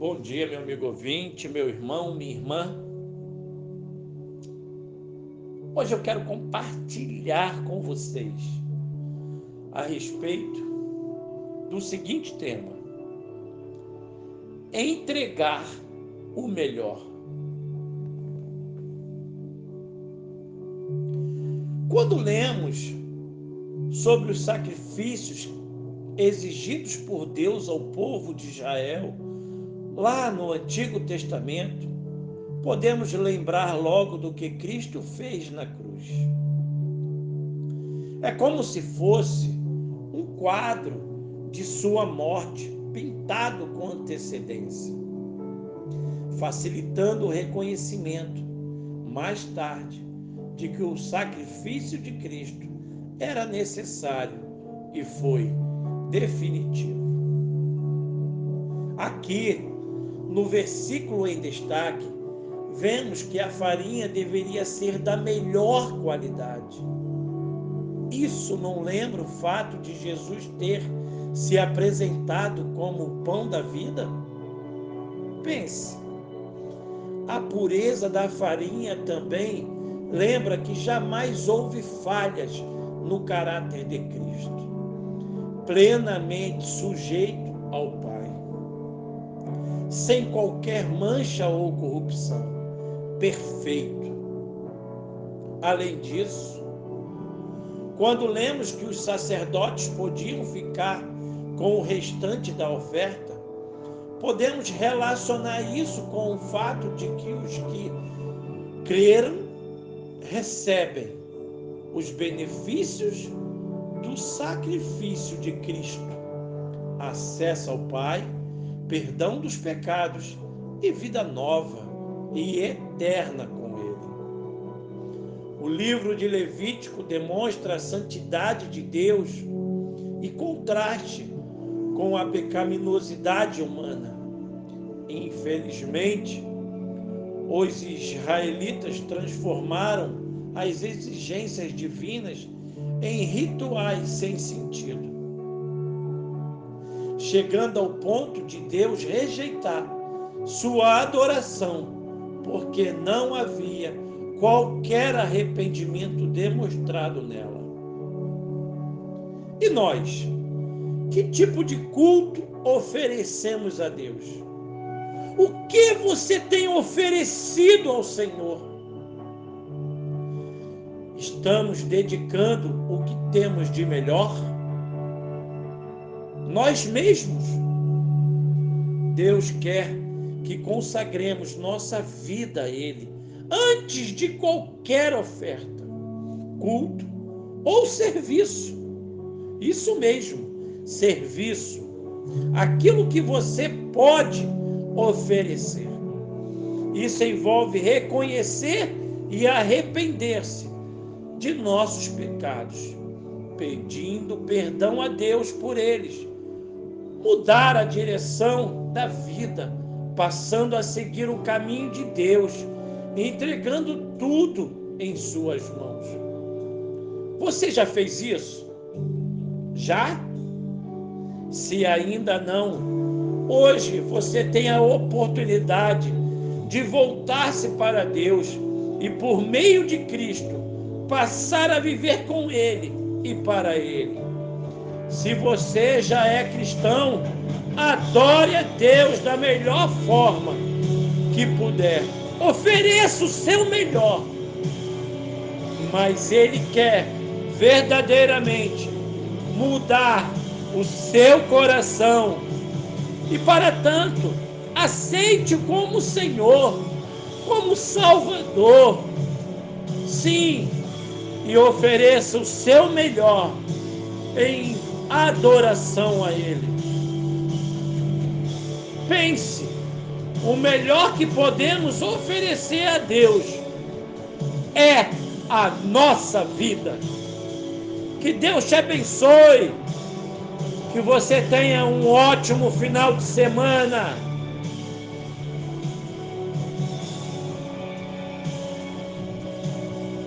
Bom dia, meu amigo ouvinte, meu irmão, minha irmã. Hoje eu quero compartilhar com vocês a respeito do seguinte tema: entregar o melhor. Quando lemos sobre os sacrifícios exigidos por Deus ao povo de Israel, lá no Antigo Testamento, podemos lembrar logo do que Cristo fez na cruz. É como se fosse um quadro de sua morte pintado com antecedência, facilitando o reconhecimento mais tarde de que o sacrifício de Cristo era necessário e foi definitivo. Aqui, no versículo em destaque, vemos que a farinha deveria ser da melhor qualidade. Isso não lembra o fato de Jesus ter se apresentado como o pão da vida? Pense, a pureza da farinha também lembra que jamais houve falhas no caráter de Cristo, plenamente sujeito ao Pai, sem qualquer mancha ou corrupção, perfeito. Além disso, quando lemos que os sacerdotes podiam ficar com o restante da oferta, podemos relacionar isso com o fato de que os que creram recebem os benefícios do sacrifício de Cristo, acesso ao Pai, perdão dos pecados e vida nova e eterna com Ele. O livro de Levítico demonstra a santidade de Deus e contraste com a pecaminosidade humana. Infelizmente, os israelitas transformaram as exigências divinas em rituais sem sentido, chegando ao ponto de Deus rejeitar sua adoração, porque não havia qualquer arrependimento demonstrado nela. E nós? Que tipo de culto oferecemos a Deus? O que você tem oferecido ao Senhor? Estamos dedicando o que temos de melhor? Nós mesmos. Deus quer que consagremos nossa vida a Ele antes de qualquer oferta, culto ou serviço. Isso mesmo serviço, aquilo que você pode oferecer. Isso envolve reconhecer e arrepender-se de nossos pecados, pedindo perdão a Deus por eles, mudar a direção da vida, passando a seguir o caminho de Deus, entregando tudo em Suas mãos. Você já fez isso? Já? Se ainda não, hoje você tem a oportunidade de voltar-se para Deus e, por meio de Cristo, passar a viver com Ele e para Ele. Se você já é cristão, adore a Deus da melhor forma que puder. Ofereça o seu melhor. Mas Ele quer verdadeiramente mudar o seu coração. E para tanto, aceite como Senhor, como Salvador. Sim, e ofereça o seu melhor em adoração a Ele. Pense, o melhor que podemos oferecer a Deus é a nossa vida. Que Deus te abençoe. Que você tenha um ótimo final de semana.